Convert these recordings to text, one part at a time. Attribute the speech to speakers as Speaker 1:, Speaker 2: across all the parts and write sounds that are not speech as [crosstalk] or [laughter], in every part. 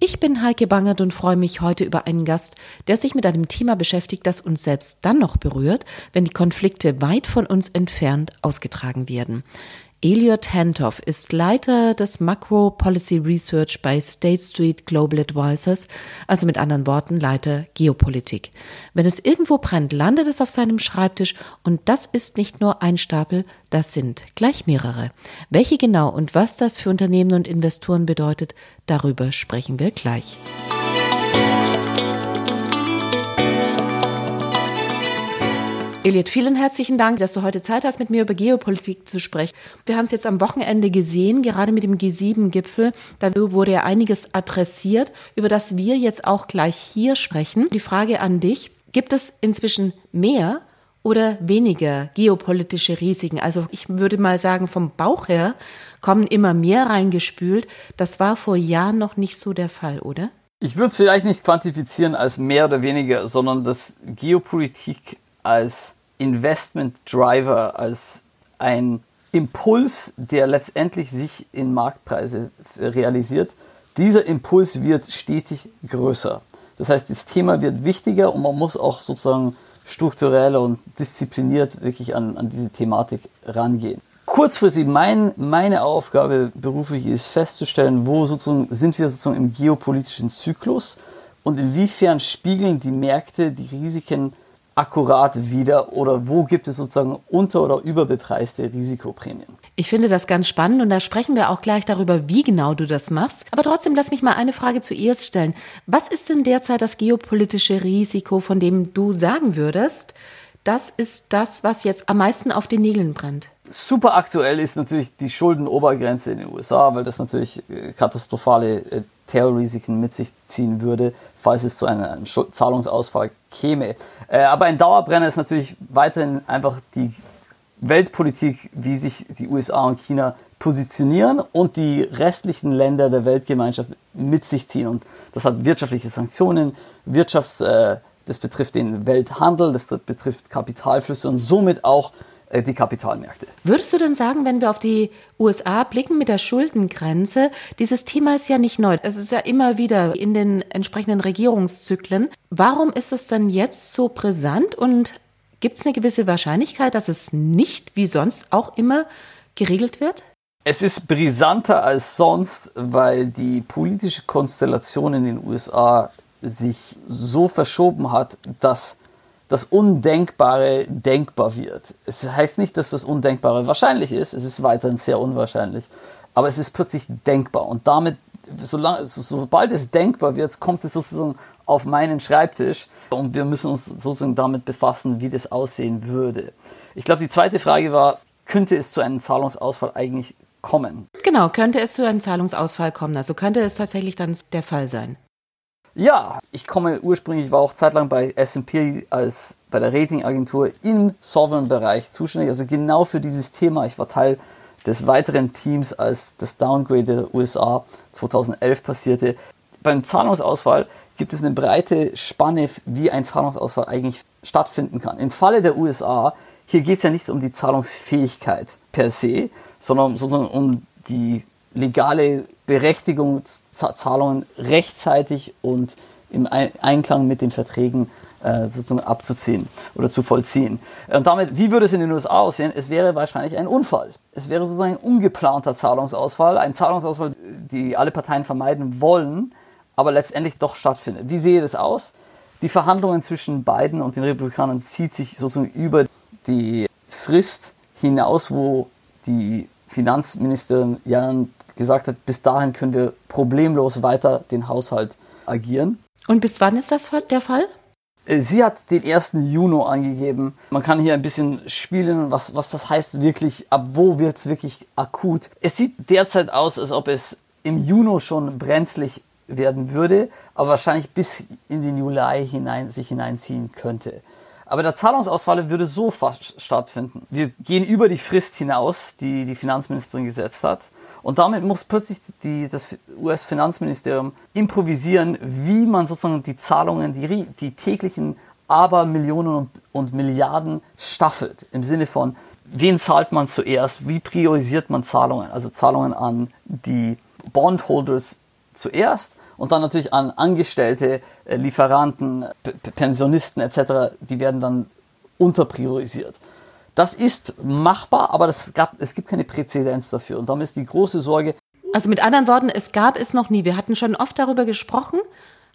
Speaker 1: Ich bin Heike Bangert und freue mich heute über einen Gast, der sich mit einem Thema beschäftigt, das uns selbst dann noch berührt, wenn die Konflikte weit von uns entfernt ausgetragen werden. Elliot Hentoff ist Leiter des Macro Policy Research bei State Street Global Advisors, also mit anderen Worten Leiter Geopolitik. Wenn es irgendwo brennt, landet es auf seinem Schreibtisch und das ist nicht nur ein Stapel, das sind gleich mehrere. Welche genau und was das für Unternehmen und Investoren bedeutet, darüber sprechen wir gleich. Elliot, vielen herzlichen Dank, dass du heute Zeit hast, mit mir über Geopolitik zu sprechen. Wir haben es jetzt am Wochenende gesehen, gerade mit dem G7-Gipfel. Da wurde ja einiges adressiert, über das wir jetzt auch gleich hier sprechen. Die Frage an dich, gibt es inzwischen mehr oder weniger geopolitische Risiken? Also ich würde mal sagen, vom Bauch her kommen immer mehr reingespült. Das war vor Jahren noch nicht so der Fall, oder?
Speaker 2: Ich würde es vielleicht nicht quantifizieren als mehr oder weniger, sondern dass Geopolitik als Investment Driver, als ein Impuls, der letztendlich sich in Marktpreise realisiert. Dieser Impuls wird stetig größer. Das heißt, das Thema wird wichtiger und man muss auch sozusagen strukturell und diszipliniert wirklich an, an diese Thematik rangehen. Kurzfristig, mein, meine Aufgabe beruflich ist festzustellen, wo sozusagen sind wir sozusagen im geopolitischen Zyklus und inwiefern spiegeln die Märkte die Risiken akkurat wieder oder wo gibt es sozusagen unter- oder überbepreiste Risikoprämien?
Speaker 1: Ich finde das ganz spannend und da sprechen wir auch gleich darüber, wie genau du das machst. Aber trotzdem lass mich mal eine Frage zuerst stellen. Was ist denn derzeit das geopolitische Risiko, von dem du sagen würdest, das ist das, was jetzt am meisten auf den Nägeln brennt?
Speaker 2: Super aktuell ist natürlich die Schuldenobergrenze in den USA, weil das natürlich äh, katastrophale Terrorrisiken mit sich ziehen würde, falls es zu einem Zahlungsausfall käme. Äh, aber ein Dauerbrenner ist natürlich weiterhin einfach die Weltpolitik, wie sich die USA und China positionieren und die restlichen Länder der Weltgemeinschaft mit sich ziehen. Und das hat wirtschaftliche Sanktionen, Wirtschafts, äh, das betrifft den Welthandel, das betrifft Kapitalflüsse und somit auch die Kapitalmärkte.
Speaker 1: Würdest du denn sagen, wenn wir auf die USA blicken mit der Schuldengrenze, dieses Thema ist ja nicht neu. Es ist ja immer wieder in den entsprechenden Regierungszyklen. Warum ist es dann jetzt so brisant und gibt es eine gewisse Wahrscheinlichkeit, dass es nicht wie sonst auch immer geregelt wird?
Speaker 2: Es ist brisanter als sonst, weil die politische Konstellation in den USA sich so verschoben hat, dass das Undenkbare denkbar wird. Es heißt nicht, dass das Undenkbare wahrscheinlich ist, es ist weiterhin sehr unwahrscheinlich, aber es ist plötzlich denkbar und damit, solange, sobald es denkbar wird, kommt es sozusagen auf meinen Schreibtisch und wir müssen uns sozusagen damit befassen, wie das aussehen würde. Ich glaube, die zweite Frage war, könnte es zu einem Zahlungsausfall eigentlich kommen?
Speaker 1: Genau, könnte es zu einem Zahlungsausfall kommen. Also könnte es tatsächlich dann der Fall sein.
Speaker 2: Ja, ich komme ursprünglich, war auch zeitlang bei S&P als bei der Ratingagentur im Sovereign-Bereich zuständig, also genau für dieses Thema. Ich war Teil des weiteren Teams, als das Downgrade der USA 2011 passierte. Beim Zahlungsausfall gibt es eine breite Spanne, wie ein Zahlungsausfall eigentlich stattfinden kann. Im Falle der USA, hier geht es ja nicht um die Zahlungsfähigkeit per se, sondern sozusagen um die legale Berechtigung, Zahlungen rechtzeitig und im Einklang mit den Verträgen äh, sozusagen abzuziehen oder zu vollziehen. Und damit, wie würde es in den USA aussehen? Es wäre wahrscheinlich ein Unfall. Es wäre sozusagen ein ungeplanter Zahlungsausfall, ein Zahlungsausfall, die alle Parteien vermeiden wollen, aber letztendlich doch stattfindet. Wie sehe das aus? Die Verhandlungen zwischen Biden und den Republikanern zieht sich sozusagen über die Frist hinaus, wo die Finanzministerin Jan gesagt hat, bis dahin können wir problemlos weiter den Haushalt agieren.
Speaker 1: Und bis wann ist das der Fall?
Speaker 2: Äh, sie hat den 1. Juni angegeben. Man kann hier ein bisschen spielen, was, was das heißt wirklich, ab wo wird es wirklich akut. Es sieht derzeit aus, als ob es im Juni schon brenzlig werden würde, aber wahrscheinlich bis in den Juli hinein sich hineinziehen könnte. Aber der Zahlungsausfall würde so fast stattfinden. Wir gehen über die Frist hinaus, die die Finanzministerin gesetzt hat. Und damit muss plötzlich die, das US-Finanzministerium improvisieren, wie man sozusagen die Zahlungen, die, die täglichen Abermillionen und, und Milliarden staffelt. Im Sinne von, wen zahlt man zuerst, wie priorisiert man Zahlungen, also Zahlungen an die Bondholders zuerst und dann natürlich an Angestellte, äh, Lieferanten, P Pensionisten etc., die werden dann unterpriorisiert. Das ist machbar, aber das gab, es gibt keine Präzedenz dafür. Und damit ist die große Sorge.
Speaker 1: Also mit anderen Worten, es gab es noch nie. Wir hatten schon oft darüber gesprochen,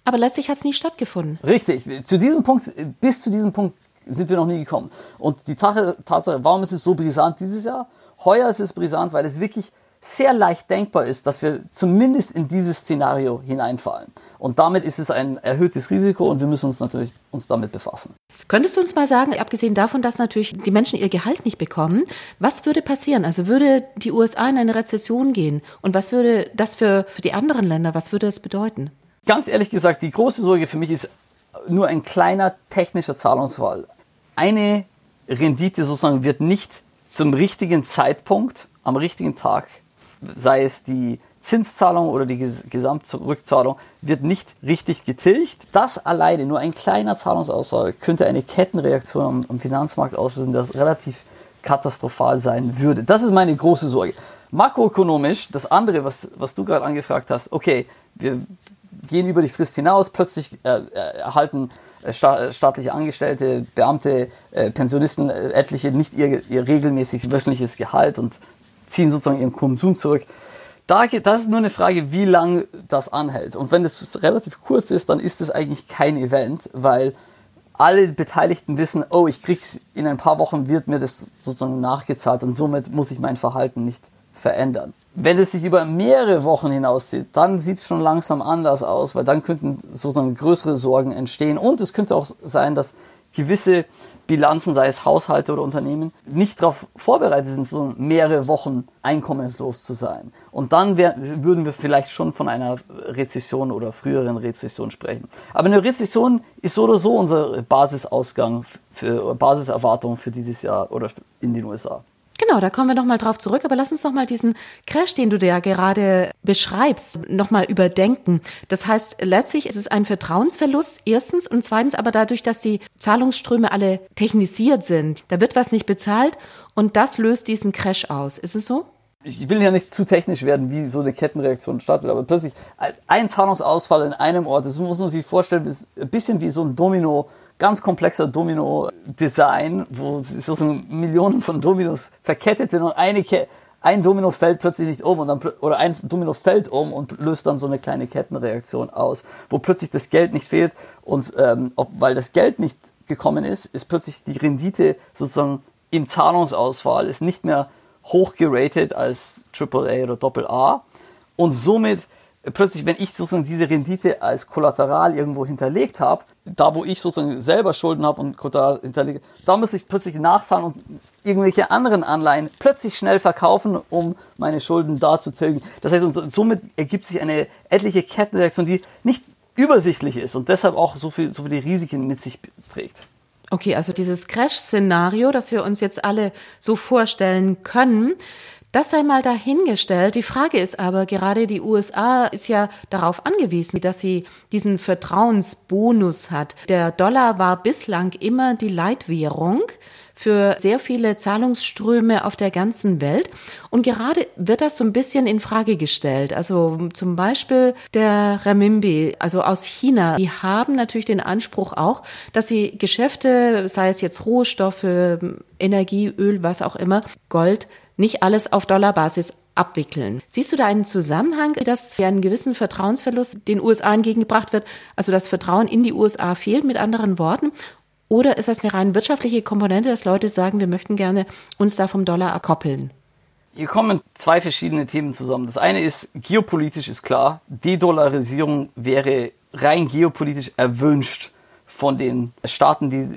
Speaker 1: aber letztlich hat es nie stattgefunden.
Speaker 2: Richtig. Zu diesem Punkt, bis zu diesem Punkt sind wir noch nie gekommen. Und die Tatsache, warum ist es so brisant dieses Jahr? Heuer ist es brisant, weil es wirklich sehr leicht denkbar ist, dass wir zumindest in dieses Szenario hineinfallen. Und damit ist es ein erhöhtes Risiko und wir müssen uns natürlich uns damit befassen.
Speaker 1: Könntest du uns mal sagen, abgesehen davon, dass natürlich die Menschen ihr Gehalt nicht bekommen, was würde passieren? Also würde die USA in eine Rezession gehen? Und was würde das für, für die anderen Länder, was würde das bedeuten?
Speaker 2: Ganz ehrlich gesagt, die große Sorge für mich ist nur ein kleiner technischer Zahlungsfall. Eine Rendite sozusagen wird nicht zum richtigen Zeitpunkt, am richtigen Tag sei es die Zinszahlung oder die Gesamtrückzahlung, wird nicht richtig getilgt. Das alleine, nur ein kleiner Zahlungsausfall, könnte eine Kettenreaktion am, am Finanzmarkt auslösen, der relativ katastrophal sein würde. Das ist meine große Sorge. Makroökonomisch, das andere, was, was du gerade angefragt hast, okay, wir gehen über die Frist hinaus, plötzlich äh, äh erhalten äh, staatliche Angestellte, Beamte, äh, Pensionisten, äh, etliche nicht ihr, ihr regelmäßig wöchentliches Gehalt und ziehen sozusagen ihren Konsum zurück. Da das ist nur eine Frage, wie lang das anhält. Und wenn es relativ kurz ist, dann ist es eigentlich kein Event, weil alle Beteiligten wissen, oh, ich krieg's in ein paar Wochen wird mir das sozusagen nachgezahlt und somit muss ich mein Verhalten nicht verändern. Wenn es sich über mehrere Wochen hinauszieht, dann sieht es schon langsam anders aus, weil dann könnten sozusagen größere Sorgen entstehen und es könnte auch sein, dass gewisse Bilanzen, sei es Haushalte oder Unternehmen, nicht darauf vorbereitet sind, so mehrere Wochen einkommenslos zu sein. Und dann wär, würden wir vielleicht schon von einer Rezession oder früheren Rezession sprechen. Aber eine Rezession ist so oder so unser Basisausgang, für Basiserwartung für dieses Jahr oder in den USA.
Speaker 1: Genau, da kommen wir nochmal drauf zurück. Aber lass uns nochmal diesen Crash, den du ja gerade beschreibst, nochmal überdenken. Das heißt, letztlich ist es ein Vertrauensverlust, erstens. Und zweitens aber dadurch, dass die Zahlungsströme alle technisiert sind. Da wird was nicht bezahlt und das löst diesen Crash aus. Ist es so?
Speaker 2: ich will ja nicht zu technisch werden, wie so eine Kettenreaktion stattfindet, aber plötzlich ein Zahlungsausfall in einem Ort, das muss man sich vorstellen, ist ein bisschen wie so ein Domino, ganz komplexer Domino-Design, wo sozusagen Millionen von Dominos verkettet sind und eine Ke ein Domino fällt plötzlich nicht um und dann, oder ein Domino fällt um und löst dann so eine kleine Kettenreaktion aus, wo plötzlich das Geld nicht fehlt und ähm, ob, weil das Geld nicht gekommen ist, ist plötzlich die Rendite sozusagen im Zahlungsausfall ist nicht mehr hoch geratet als AAA oder AA und somit plötzlich, wenn ich sozusagen diese Rendite als Kollateral irgendwo hinterlegt habe, da wo ich sozusagen selber Schulden habe und Kollateral hinterlege, da muss ich plötzlich nachzahlen und irgendwelche anderen Anleihen plötzlich schnell verkaufen, um meine Schulden da zu tilgen. Das heißt, und somit ergibt sich eine etliche Kettenreaktion, die nicht übersichtlich ist und deshalb auch so viel, so viele Risiken mit sich trägt.
Speaker 1: Okay, also dieses Crash-Szenario, das wir uns jetzt alle so vorstellen können, das sei mal dahingestellt. Die Frage ist aber, gerade die USA ist ja darauf angewiesen, dass sie diesen Vertrauensbonus hat. Der Dollar war bislang immer die Leitwährung für sehr viele Zahlungsströme auf der ganzen Welt. Und gerade wird das so ein bisschen in Frage gestellt. Also zum Beispiel der Renminbi, also aus China, die haben natürlich den Anspruch auch, dass sie Geschäfte, sei es jetzt Rohstoffe, Energie, Öl, was auch immer, Gold, nicht alles auf Dollarbasis abwickeln. Siehst du da einen Zusammenhang, dass für einen gewissen Vertrauensverlust den USA entgegengebracht wird? Also das Vertrauen in die USA fehlt, mit anderen Worten? Oder ist das eine rein wirtschaftliche Komponente, dass Leute sagen, wir möchten gerne uns da vom Dollar abkoppeln?
Speaker 2: Hier kommen zwei verschiedene Themen zusammen. Das eine ist, geopolitisch ist klar, Dedollarisierung wäre rein geopolitisch erwünscht von den Staaten, die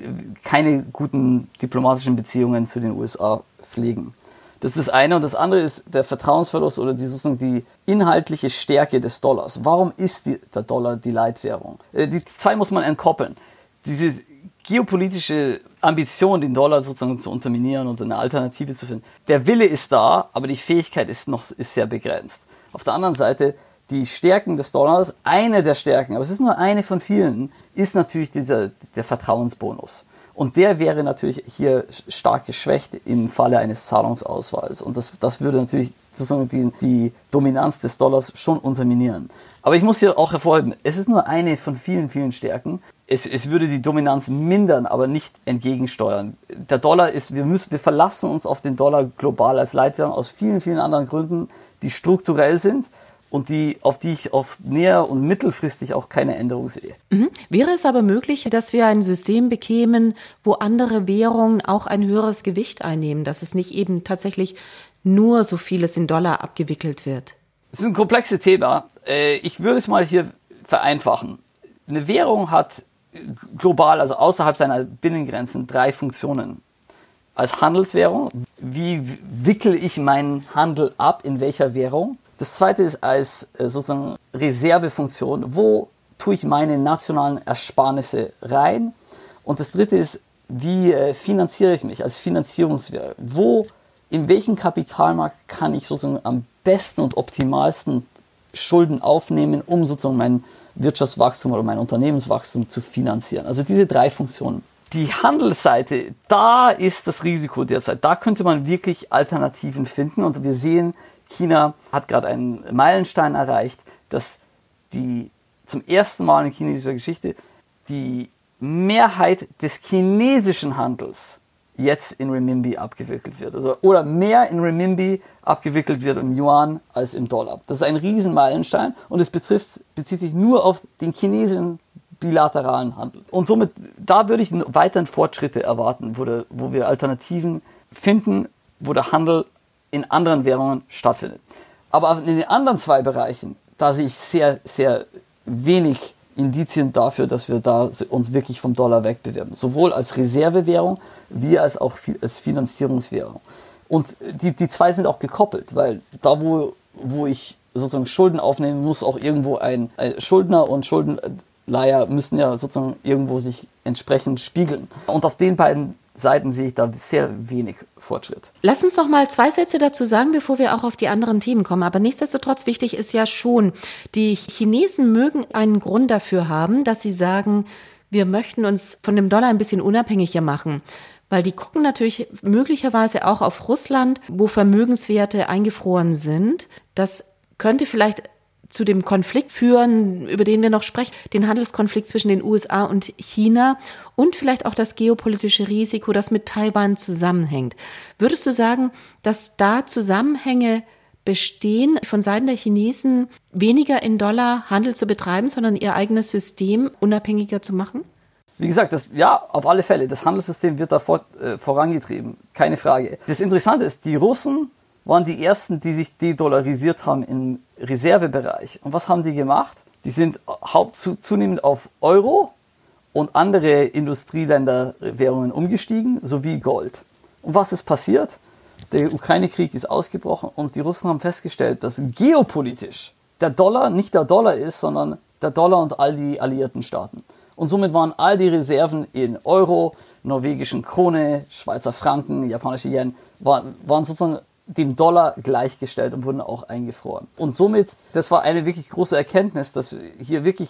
Speaker 2: keine guten diplomatischen Beziehungen zu den USA pflegen. Das ist das eine. Und das andere ist der Vertrauensverlust oder die, sozusagen die inhaltliche Stärke des Dollars. Warum ist die, der Dollar die Leitwährung? Äh, die zwei muss man entkoppeln. Diese geopolitische Ambition, den Dollar sozusagen zu unterminieren und eine Alternative zu finden. Der Wille ist da, aber die Fähigkeit ist noch ist sehr begrenzt. Auf der anderen Seite die Stärken des Dollars, eine der Stärken, aber es ist nur eine von vielen, ist natürlich dieser der Vertrauensbonus. Und der wäre natürlich hier stark geschwächt im Falle eines Zahlungsausfalls. Und das, das würde natürlich sozusagen die, die Dominanz des Dollars schon unterminieren. Aber ich muss hier auch hervorheben, es ist nur eine von vielen, vielen Stärken. Es, es würde die Dominanz mindern, aber nicht entgegensteuern. Der Dollar ist, wir müssen, wir verlassen uns auf den Dollar global als Leitwährung aus vielen, vielen anderen Gründen, die strukturell sind und die, auf die ich auf näher und mittelfristig auch keine Änderung sehe.
Speaker 1: Mhm. Wäre es aber möglich, dass wir ein System bekämen, wo andere Währungen auch ein höheres Gewicht einnehmen, dass es nicht eben tatsächlich nur so vieles in Dollar abgewickelt wird?
Speaker 2: Das ist ein komplexes Thema. Äh, ich würde es mal hier vereinfachen. Eine Währung hat global, also außerhalb seiner Binnengrenzen, drei Funktionen. Als Handelswährung, wie wickel ich meinen Handel ab, in welcher Währung? Das zweite ist als äh, sozusagen Reservefunktion. Wo tue ich meine nationalen Ersparnisse rein? Und das dritte ist, wie äh, finanziere ich mich als Finanzierungswährung? Wo, in welchem Kapitalmarkt kann ich sozusagen am besten und optimalsten Schulden aufnehmen, um sozusagen mein Wirtschaftswachstum oder mein Unternehmenswachstum zu finanzieren? Also diese drei Funktionen. Die Handelsseite, da ist das Risiko derzeit. Da könnte man wirklich Alternativen finden und wir sehen, China hat gerade einen Meilenstein erreicht, dass die zum ersten Mal in chinesischer Geschichte die Mehrheit des chinesischen Handels jetzt in Renminbi abgewickelt wird. Also, oder mehr in Renminbi abgewickelt wird im Yuan als im Dollar. Das ist ein Riesenmeilenstein und es betrifft, bezieht sich nur auf den chinesischen bilateralen Handel. Und somit, da würde ich weiterhin Fortschritte erwarten, wo, der, wo wir Alternativen finden, wo der Handel in anderen Währungen stattfindet. Aber in den anderen zwei Bereichen, da sehe ich sehr, sehr wenig Indizien dafür, dass wir da uns wirklich vom Dollar wegbewerben. Sowohl als Reservewährung wie als auch als Finanzierungswährung. Und die, die zwei sind auch gekoppelt, weil da, wo, wo ich sozusagen Schulden aufnehmen muss, auch irgendwo ein, ein Schuldner und Schuldenleiher müssen ja sozusagen irgendwo sich entsprechend spiegeln. Und auf den beiden Seiten sehe ich da sehr wenig Fortschritt.
Speaker 1: Lass uns noch mal zwei Sätze dazu sagen, bevor wir auch auf die anderen Themen kommen. Aber nichtsdestotrotz wichtig ist ja schon, die Chinesen mögen einen Grund dafür haben, dass sie sagen, wir möchten uns von dem Dollar ein bisschen unabhängiger machen. Weil die gucken natürlich möglicherweise auch auf Russland, wo Vermögenswerte eingefroren sind. Das könnte vielleicht zu dem Konflikt führen, über den wir noch sprechen, den Handelskonflikt zwischen den USA und China und vielleicht auch das geopolitische Risiko, das mit Taiwan zusammenhängt. Würdest du sagen, dass da Zusammenhänge bestehen, von Seiten der Chinesen weniger in Dollar Handel zu betreiben, sondern ihr eigenes System unabhängiger zu machen?
Speaker 2: Wie gesagt, das, ja, auf alle Fälle. Das Handelssystem wird da vor, äh, vorangetrieben. Keine Frage. Das Interessante ist, die Russen waren die ersten, die sich dedollarisiert haben im Reservebereich. Und was haben die gemacht? Die sind haupt zunehmend auf Euro und andere Industrieländerwährungen umgestiegen, sowie Gold. Und was ist passiert? Der Ukraine-Krieg ist ausgebrochen und die Russen haben festgestellt, dass geopolitisch der Dollar nicht der Dollar ist, sondern der Dollar und all die alliierten Staaten. Und somit waren all die Reserven in Euro, norwegischen Krone, Schweizer Franken, japanische Yen, waren, waren sozusagen dem Dollar gleichgestellt und wurden auch eingefroren. Und somit, das war eine wirklich große Erkenntnis, dass hier wirklich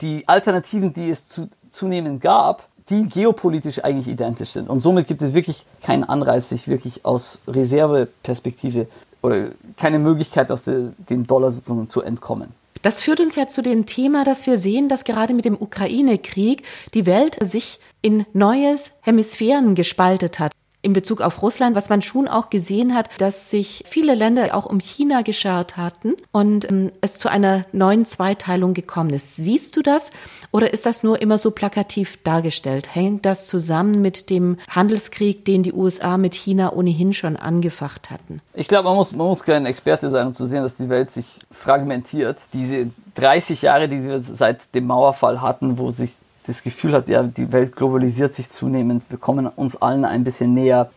Speaker 2: die Alternativen, die es zu, zunehmend gab, die geopolitisch eigentlich identisch sind. Und somit gibt es wirklich keinen Anreiz, sich wirklich aus Reserveperspektive oder keine Möglichkeit, aus dem Dollar sozusagen zu entkommen.
Speaker 1: Das führt uns ja zu dem Thema, dass wir sehen, dass gerade mit dem Ukraine-Krieg die Welt sich in neues Hemisphären gespaltet hat in Bezug auf Russland, was man schon auch gesehen hat, dass sich viele Länder auch um China geschart hatten und ähm, es zu einer neuen Zweiteilung gekommen ist. Siehst du das oder ist das nur immer so plakativ dargestellt? Hängt das zusammen mit dem Handelskrieg, den die USA mit China ohnehin schon angefacht hatten?
Speaker 2: Ich glaube, man muss, man muss kein Experte sein, um zu sehen, dass die Welt sich fragmentiert. Diese 30 Jahre, die wir seit dem Mauerfall hatten, wo sich das Gefühl hat, ja, die Welt globalisiert sich zunehmend, wir kommen uns allen ein bisschen näher.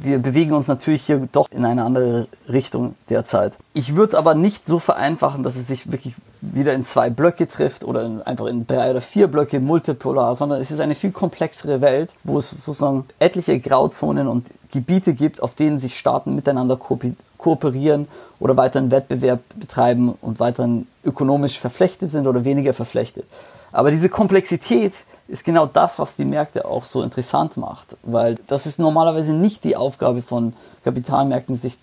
Speaker 2: Wir bewegen uns natürlich hier doch in eine andere Richtung derzeit. Ich würde es aber nicht so vereinfachen, dass es sich wirklich wieder in zwei Blöcke trifft oder in, einfach in drei oder vier Blöcke multipolar, sondern es ist eine viel komplexere Welt, wo es sozusagen etliche Grauzonen und Gebiete gibt, auf denen sich Staaten miteinander kooperieren oder weiteren Wettbewerb betreiben und weiterhin ökonomisch verflechtet sind oder weniger verflechtet. Aber diese Komplexität ist genau das, was die Märkte auch so interessant macht, weil das ist normalerweise nicht die Aufgabe von Kapitalmärkten, sich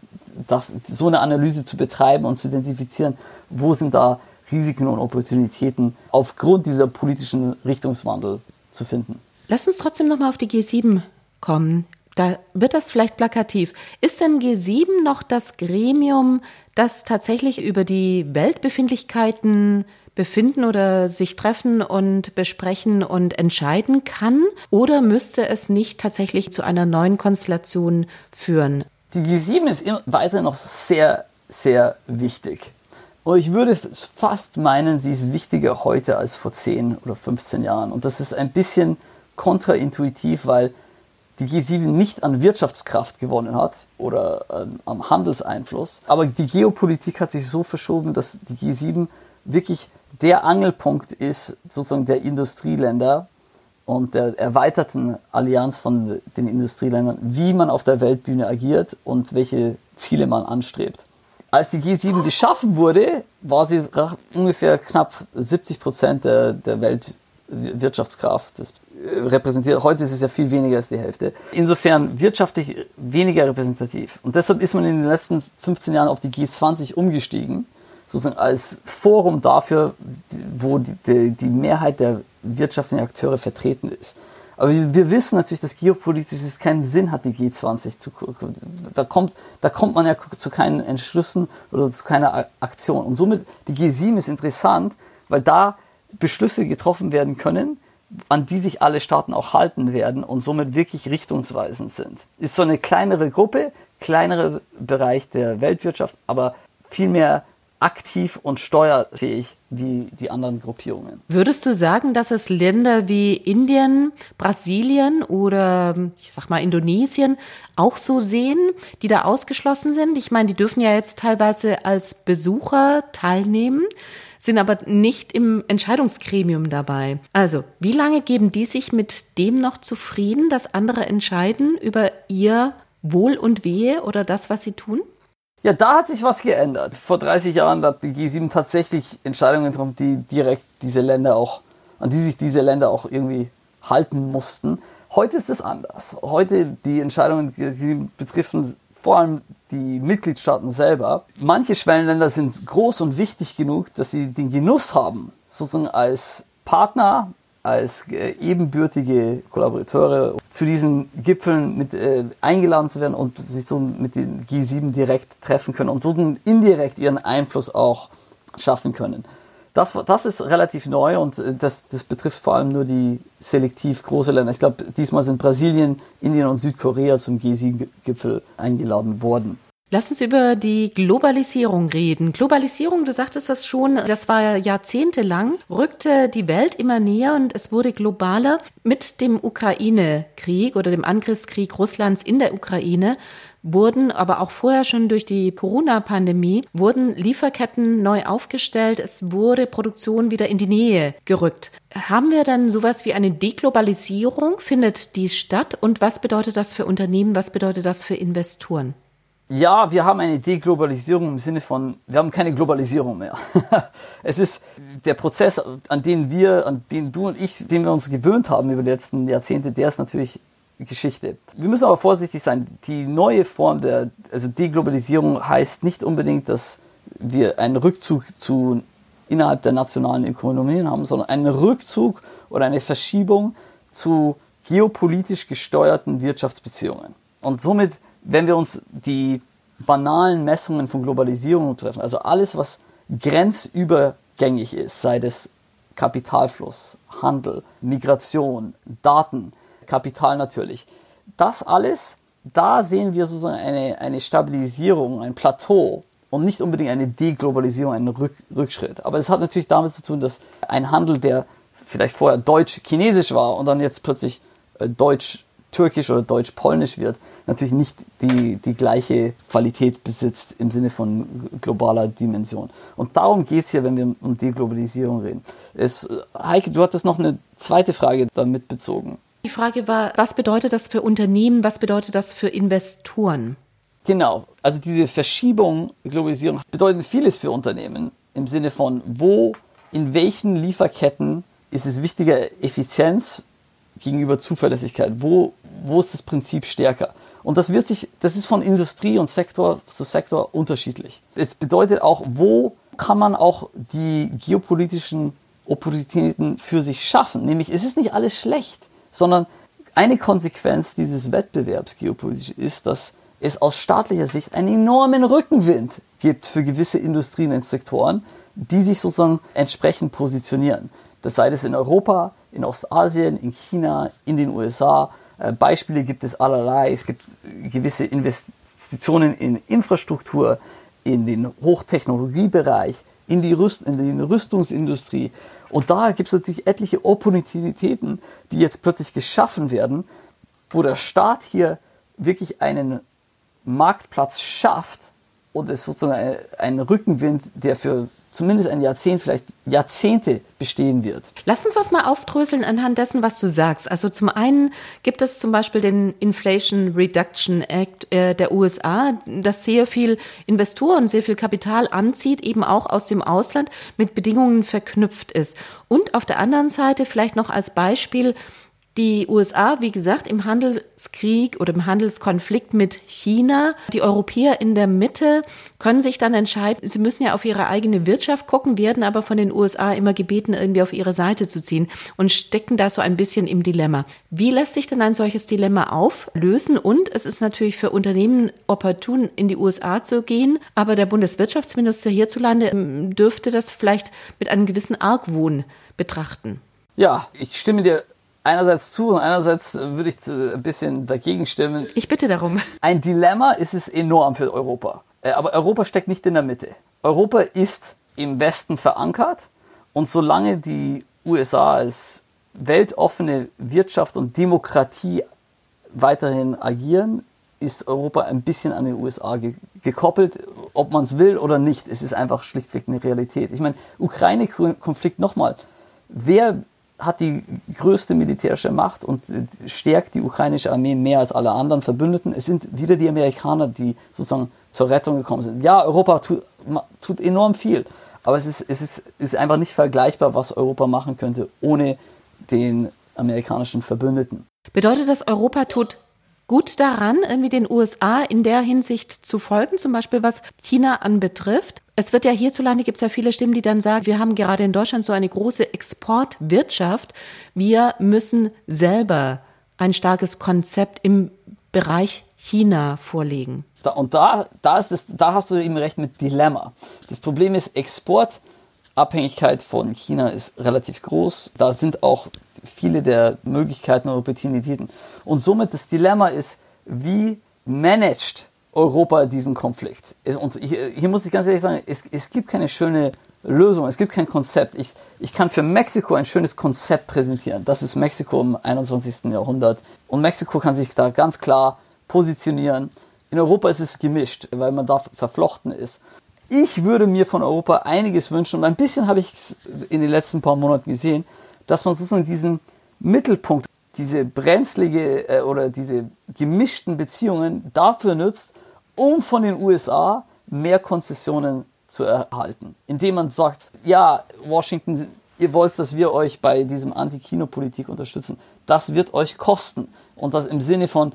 Speaker 2: das, so eine Analyse zu betreiben und zu identifizieren, wo sind da Risiken und Opportunitäten aufgrund dieser politischen Richtungswandel zu finden.
Speaker 1: Lass uns trotzdem nochmal auf die G7 kommen. Da wird das vielleicht plakativ. Ist denn G7 noch das Gremium, das tatsächlich über die Weltbefindlichkeiten befinden oder sich treffen und besprechen und entscheiden kann? Oder müsste es nicht tatsächlich zu einer neuen Konstellation führen?
Speaker 2: Die G7 ist weiter noch sehr, sehr wichtig. Und ich würde fast meinen, sie ist wichtiger heute als vor 10 oder 15 Jahren. Und das ist ein bisschen kontraintuitiv, weil die G7 nicht an Wirtschaftskraft gewonnen hat oder äh, am Handelseinfluss. Aber die Geopolitik hat sich so verschoben, dass die G7 wirklich der Angelpunkt ist sozusagen der Industrieländer und der erweiterten Allianz von den Industrieländern, wie man auf der Weltbühne agiert und welche Ziele man anstrebt. Als die G7 geschaffen wurde, war sie ungefähr knapp 70 Prozent der, der Weltwirtschaftskraft. Das repräsentiert, heute ist es ja viel weniger als die Hälfte. Insofern wirtschaftlich weniger repräsentativ. Und deshalb ist man in den letzten 15 Jahren auf die G20 umgestiegen sozusagen als Forum dafür, wo die, die, die Mehrheit der wirtschaftlichen Akteure vertreten ist. Aber wir, wissen natürlich, dass geopolitisch es keinen Sinn hat, die G20 zu da kommt, da kommt man ja zu keinen Entschlüssen oder zu keiner Aktion. Und somit die G7 ist interessant, weil da Beschlüsse getroffen werden können, an die sich alle Staaten auch halten werden und somit wirklich richtungsweisend sind. Ist so eine kleinere Gruppe, kleinere Bereich der Weltwirtschaft, aber viel mehr aktiv und steuerfähig wie die anderen Gruppierungen.
Speaker 1: Würdest du sagen, dass es Länder wie Indien, Brasilien oder ich sag mal Indonesien auch so sehen, die da ausgeschlossen sind? Ich meine, die dürfen ja jetzt teilweise als Besucher teilnehmen sind aber nicht im Entscheidungsgremium dabei. Also, wie lange geben die sich mit dem noch zufrieden, dass andere entscheiden über ihr Wohl und Wehe oder das, was sie tun?
Speaker 2: Ja, da hat sich was geändert. Vor 30 Jahren hat die G7 tatsächlich Entscheidungen getroffen, die direkt diese Länder auch, an die sich diese Länder auch irgendwie halten mussten. Heute ist es anders. Heute die Entscheidungen, die betreffen vor allem die Mitgliedstaaten selber. Manche Schwellenländer sind groß und wichtig genug, dass sie den Genuss haben, sozusagen als Partner als äh, ebenbürtige Kollaborateure zu diesen Gipfeln mit äh, eingeladen zu werden und sich so mit den G7 direkt treffen können und so indirekt ihren Einfluss auch schaffen können. Das, das ist relativ neu und äh, das, das betrifft vor allem nur die selektiv große Länder. Ich glaube, diesmal sind Brasilien, Indien und Südkorea zum G7-Gipfel eingeladen worden.
Speaker 1: Lass uns über die Globalisierung reden. Globalisierung, du sagtest das schon, das war jahrzehntelang, rückte die Welt immer näher und es wurde globaler. Mit dem Ukraine-Krieg oder dem Angriffskrieg Russlands in der Ukraine wurden, aber auch vorher schon durch die Corona-Pandemie, wurden Lieferketten neu aufgestellt. Es wurde Produktion wieder in die Nähe gerückt. Haben wir dann sowas wie eine Deglobalisierung? Findet die statt? Und was bedeutet das für Unternehmen? Was bedeutet das für Investoren?
Speaker 2: Ja, wir haben eine Deglobalisierung im Sinne von, wir haben keine Globalisierung mehr. [laughs] es ist der Prozess, an den wir, an den du und ich, den wir uns gewöhnt haben über die letzten Jahrzehnte, der ist natürlich Geschichte. Wir müssen aber vorsichtig sein. Die neue Form der, also Deglobalisierung heißt nicht unbedingt, dass wir einen Rückzug zu innerhalb der nationalen Ökonomien haben, sondern einen Rückzug oder eine Verschiebung zu geopolitisch gesteuerten Wirtschaftsbeziehungen. Und somit wenn wir uns die banalen Messungen von Globalisierung treffen, also alles, was grenzübergängig ist, sei das Kapitalfluss, Handel, Migration, Daten, Kapital natürlich, das alles, da sehen wir sozusagen eine, eine Stabilisierung, ein Plateau und nicht unbedingt eine Deglobalisierung, einen Rück, Rückschritt. Aber es hat natürlich damit zu tun, dass ein Handel, der vielleicht vorher deutsch-chinesisch war und dann jetzt plötzlich äh, deutsch-türkisch oder deutsch-polnisch wird, natürlich nicht die, die gleiche Qualität besitzt im Sinne von globaler Dimension. Und darum geht es hier, wenn wir um Deglobalisierung reden. Es, Heike, du hattest noch eine zweite Frage damit bezogen.
Speaker 1: Die Frage war, was bedeutet das für Unternehmen, was bedeutet das für Investoren?
Speaker 2: Genau, also diese Verschiebung, Globalisierung bedeutet vieles für Unternehmen im Sinne von, wo, in welchen Lieferketten ist es wichtiger, Effizienz gegenüber Zuverlässigkeit? Wo, wo ist das Prinzip stärker? Und das wird sich, das ist von Industrie und Sektor zu Sektor unterschiedlich. Es bedeutet auch, wo kann man auch die geopolitischen Opportunitäten für sich schaffen? Nämlich, es ist nicht alles schlecht, sondern eine Konsequenz dieses Wettbewerbs geopolitisch ist, dass es aus staatlicher Sicht einen enormen Rückenwind gibt für gewisse Industrien und Sektoren, die sich sozusagen entsprechend positionieren. Das sei es in Europa, in Ostasien, in China, in den USA. Äh, Beispiele gibt es allerlei. Es gibt gewisse Investitionen in Infrastruktur, in den Hochtechnologiebereich, in die, Rüst in die Rüstungsindustrie. Und da gibt es natürlich etliche Opportunitäten, die jetzt plötzlich geschaffen werden, wo der Staat hier wirklich einen Marktplatz schafft und es sozusagen ein Rückenwind, der für zumindest ein Jahrzehnt, vielleicht Jahrzehnte bestehen wird.
Speaker 1: Lass uns das mal aufdröseln anhand dessen, was du sagst. Also zum einen gibt es zum Beispiel den Inflation Reduction Act äh, der USA, das sehr viel Investoren, sehr viel Kapital anzieht, eben auch aus dem Ausland mit Bedingungen verknüpft ist. Und auf der anderen Seite vielleicht noch als Beispiel die USA, wie gesagt, im Handelskrieg oder im Handelskonflikt mit China. Die Europäer in der Mitte können sich dann entscheiden, sie müssen ja auf ihre eigene Wirtschaft gucken, werden aber von den USA immer gebeten, irgendwie auf ihre Seite zu ziehen und stecken da so ein bisschen im Dilemma. Wie lässt sich denn ein solches Dilemma auflösen? Und es ist natürlich für Unternehmen opportun, in die USA zu gehen, aber der Bundeswirtschaftsminister hierzulande ähm, dürfte das vielleicht mit einem gewissen Argwohn betrachten.
Speaker 2: Ja, ich stimme dir einerseits zu und einerseits würde ich ein bisschen dagegen stimmen.
Speaker 1: Ich bitte darum.
Speaker 2: Ein Dilemma ist es enorm für Europa. Äh, aber Europa steckt nicht in der Mitte. Europa ist im Westen verankert und solange die USA als weltoffene Wirtschaft und Demokratie weiterhin agieren, ist Europa ein bisschen an den USA ge gekoppelt, ob man es will oder nicht. Es ist einfach schlichtweg eine Realität. Ich meine, Ukraine-Konflikt nochmal. Wer hat die größte militärische Macht und stärkt die ukrainische Armee mehr als alle anderen Verbündeten. Es sind wieder die Amerikaner, die sozusagen zur Rettung gekommen sind. Ja, Europa tut, tut enorm viel, aber es ist, es ist, ist einfach nicht vergleichbar, was Europa machen könnte ohne den amerikanischen Verbündeten.
Speaker 1: Bedeutet das, Europa tut gut daran, irgendwie den USA in der Hinsicht zu folgen, zum Beispiel was China anbetrifft? Es wird ja hierzulande gibt es ja viele Stimmen, die dann sagen, wir haben gerade in Deutschland so eine große Exportwirtschaft. Wir müssen selber ein starkes Konzept im Bereich China vorlegen.
Speaker 2: Da, und da, da, ist es, da hast du eben recht mit Dilemma. Das Problem ist, Exportabhängigkeit von China ist relativ groß. Da sind auch viele der Möglichkeiten und Opportunitäten. Und somit das Dilemma ist, wie managt Europa diesen Konflikt. Und hier muss ich ganz ehrlich sagen, es, es gibt keine schöne Lösung, es gibt kein Konzept. Ich, ich kann für Mexiko ein schönes Konzept präsentieren. Das ist Mexiko im 21. Jahrhundert. Und Mexiko kann sich da ganz klar positionieren. In Europa ist es gemischt, weil man da verflochten ist. Ich würde mir von Europa einiges wünschen und ein bisschen habe ich es in den letzten paar Monaten gesehen, dass man sozusagen diesen Mittelpunkt, diese brenzlige äh, oder diese gemischten Beziehungen dafür nutzt, um von den USA mehr Konzessionen zu erhalten. Indem man sagt, ja, Washington, ihr wollt, dass wir euch bei diesem Anti-Kino-Politik unterstützen. Das wird euch kosten. Und das im Sinne von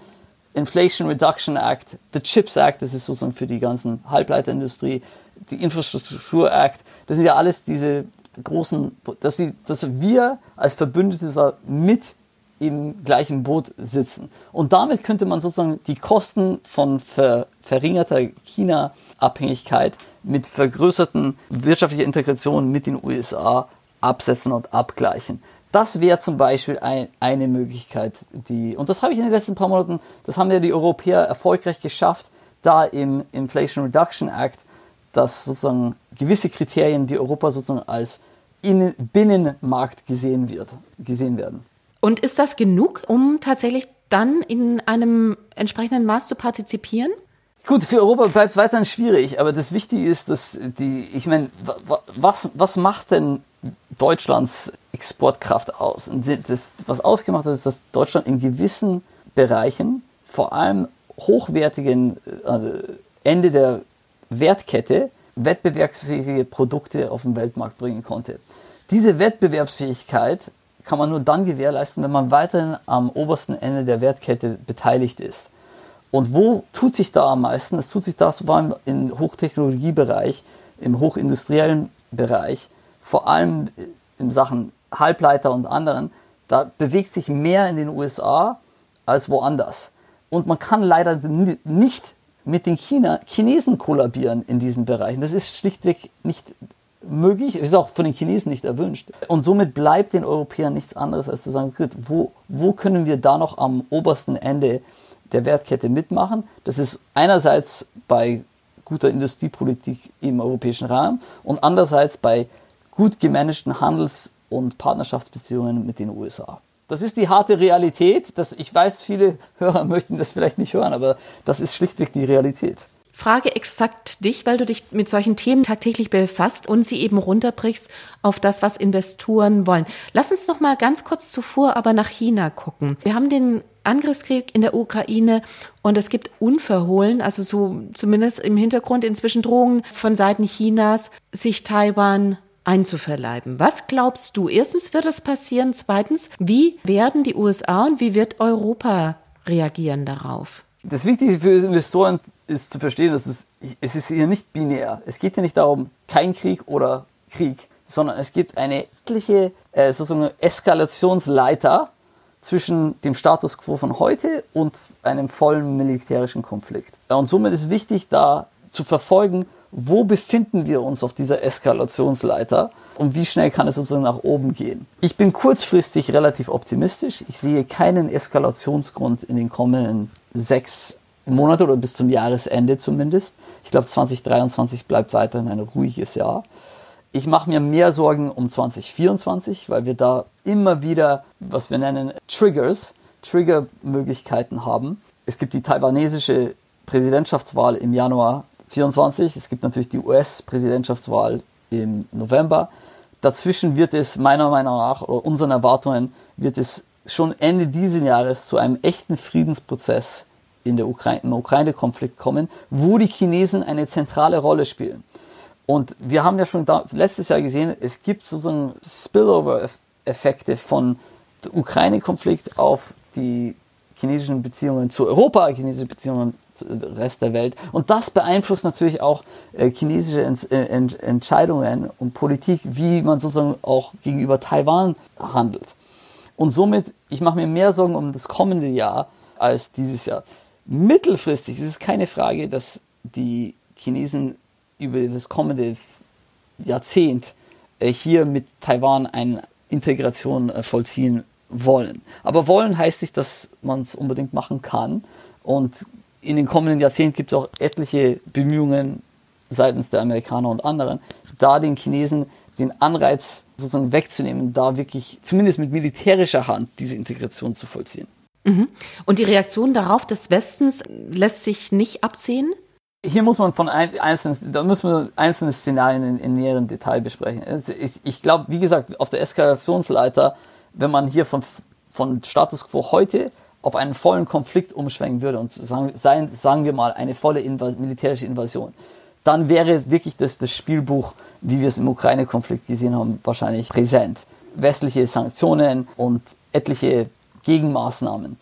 Speaker 2: Inflation Reduction Act, the CHIPS Act, das ist sozusagen für die ganzen Halbleiterindustrie, die Infrastruktur Act, das sind ja alles diese großen, dass, sie, dass wir als Verbündete mit im gleichen Boot sitzen. Und damit könnte man sozusagen die Kosten von ver, verringerter China-Abhängigkeit mit vergrößerten wirtschaftlicher Integration mit den USA absetzen und abgleichen. Das wäre zum Beispiel ein, eine Möglichkeit, die, und das habe ich in den letzten paar Monaten, das haben ja die Europäer erfolgreich geschafft, da im Inflation Reduction Act, dass sozusagen gewisse Kriterien, die Europa sozusagen als in Binnenmarkt gesehen wird, gesehen werden.
Speaker 1: Und ist das genug, um tatsächlich dann in einem entsprechenden Maß zu partizipieren?
Speaker 2: Gut, für Europa bleibt es weiterhin schwierig, aber das Wichtige ist, dass die, ich meine, was, was macht denn Deutschlands Exportkraft aus? Und das, was ausgemacht hat, ist, dass Deutschland in gewissen Bereichen, vor allem hochwertigen äh, Ende der Wertkette, wettbewerbsfähige Produkte auf den Weltmarkt bringen konnte. Diese Wettbewerbsfähigkeit kann man nur dann gewährleisten, wenn man weiterhin am obersten Ende der Wertkette beteiligt ist. Und wo tut sich da am meisten? Es tut sich da vor allem im Hochtechnologiebereich, im hochindustriellen Bereich, vor allem in Sachen Halbleiter und anderen. Da bewegt sich mehr in den USA als woanders. Und man kann leider nicht mit den China Chinesen kollabieren in diesen Bereichen. Das ist schlichtweg nicht möglich, ist auch von den Chinesen nicht erwünscht. Und somit bleibt den Europäern nichts anderes, als zu sagen, gut, wo, wo können wir da noch am obersten Ende der Wertkette mitmachen? Das ist einerseits bei guter Industriepolitik im europäischen Rahmen und andererseits bei gut gemanagten Handels- und Partnerschaftsbeziehungen mit den USA. Das ist die harte Realität. Das, ich weiß, viele [laughs] Hörer möchten das vielleicht nicht hören, aber das ist schlichtweg die Realität
Speaker 1: frage exakt dich, weil du dich mit solchen Themen tagtäglich befasst und sie eben runterbrichst auf das, was Investoren wollen. Lass uns noch mal ganz kurz zuvor aber nach China gucken. Wir haben den Angriffskrieg in der Ukraine und es gibt unverhohlen, also so zumindest im Hintergrund inzwischen Drohungen von Seiten Chinas, sich Taiwan einzuverleiben. Was glaubst du? Erstens wird das passieren. Zweitens, wie werden die USA und wie wird Europa reagieren darauf?
Speaker 2: Das Wichtige für Investoren ist zu verstehen, dass es, es ist hier nicht binär. Es geht hier nicht darum, kein Krieg oder Krieg, sondern es gibt eine etliche äh, sozusagen Eskalationsleiter zwischen dem Status quo von heute und einem vollen militärischen Konflikt. Und somit ist wichtig, da zu verfolgen, wo befinden wir uns auf dieser Eskalationsleiter und wie schnell kann es sozusagen nach oben gehen. Ich bin kurzfristig relativ optimistisch. Ich sehe keinen Eskalationsgrund in den kommenden sechs Monate oder bis zum Jahresende zumindest. Ich glaube, 2023 bleibt weiterhin ein ruhiges Jahr. Ich mache mir mehr Sorgen um 2024, weil wir da immer wieder, was wir nennen, Triggers, Triggermöglichkeiten haben. Es gibt die taiwanesische Präsidentschaftswahl im Januar 24. Es gibt natürlich die US-Präsidentschaftswahl im November. Dazwischen wird es meiner Meinung nach oder unseren Erwartungen wird es schon Ende dieses Jahres zu einem echten Friedensprozess in der Ukraine, im Ukraine-Konflikt kommen, wo die Chinesen eine zentrale Rolle spielen. Und wir haben ja schon da, letztes Jahr gesehen, es gibt sozusagen Spillover-Effekte von dem Ukraine-Konflikt auf die chinesischen Beziehungen zu Europa, chinesische Beziehungen Rest der Welt. Und das beeinflusst natürlich auch äh, chinesische Ent Ent Entscheidungen und Politik, wie man sozusagen auch gegenüber Taiwan handelt. Und somit, ich mache mir mehr Sorgen um das kommende Jahr als dieses Jahr. Mittelfristig ist es keine Frage, dass die Chinesen über das kommende Jahrzehnt äh, hier mit Taiwan eine Integration äh, vollziehen wollen. Aber wollen heißt nicht, dass man es unbedingt machen kann. Und in den kommenden Jahrzehnten gibt es auch etliche Bemühungen seitens der Amerikaner und anderen, da den Chinesen den Anreiz sozusagen wegzunehmen, da wirklich zumindest mit militärischer Hand diese Integration zu vollziehen.
Speaker 1: Mhm. Und die Reaktion darauf des Westens lässt sich nicht absehen?
Speaker 2: Hier muss man von einzelnen, da müssen wir einzelne Szenarien in, in näheren Detail besprechen. Ich, ich glaube, wie gesagt, auf der Eskalationsleiter, wenn man hier von, von Status quo heute auf einen vollen Konflikt umschwenken würde und sagen, sagen wir mal eine volle Invas militärische Invasion, dann wäre wirklich das, das Spielbuch, wie wir es im Ukraine-Konflikt gesehen haben, wahrscheinlich präsent. Westliche Sanktionen und etliche Gegenmaßnahmen.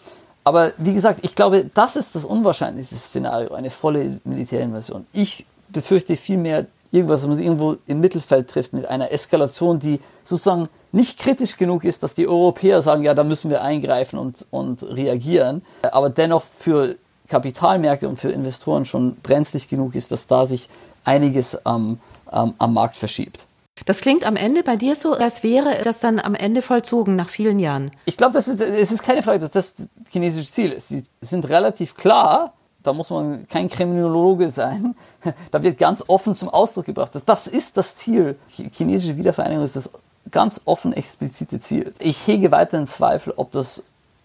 Speaker 2: Aber wie gesagt, ich glaube, das ist das unwahrscheinlichste Szenario, eine volle Militärinvasion. Ich befürchte vielmehr irgendwas, was man irgendwo im Mittelfeld trifft mit einer Eskalation, die sozusagen nicht kritisch genug ist, dass die Europäer sagen, ja, da müssen wir eingreifen und, und reagieren, aber dennoch für Kapitalmärkte und für Investoren schon brenzlig genug ist, dass da sich einiges am, am, am Markt verschiebt.
Speaker 1: Das klingt am Ende bei dir so, als wäre das dann am Ende vollzogen nach vielen Jahren.
Speaker 2: Ich glaube, das ist, es ist keine Frage, dass das chinesische Ziel ist. Sie sind relativ klar, da muss man kein Kriminologe sein, [laughs] da wird ganz offen zum Ausdruck gebracht, das ist das Ziel. Chinesische Wiedervereinigung ist das ganz offen explizite Ziel. Ich hege weiterhin Zweifel, ob das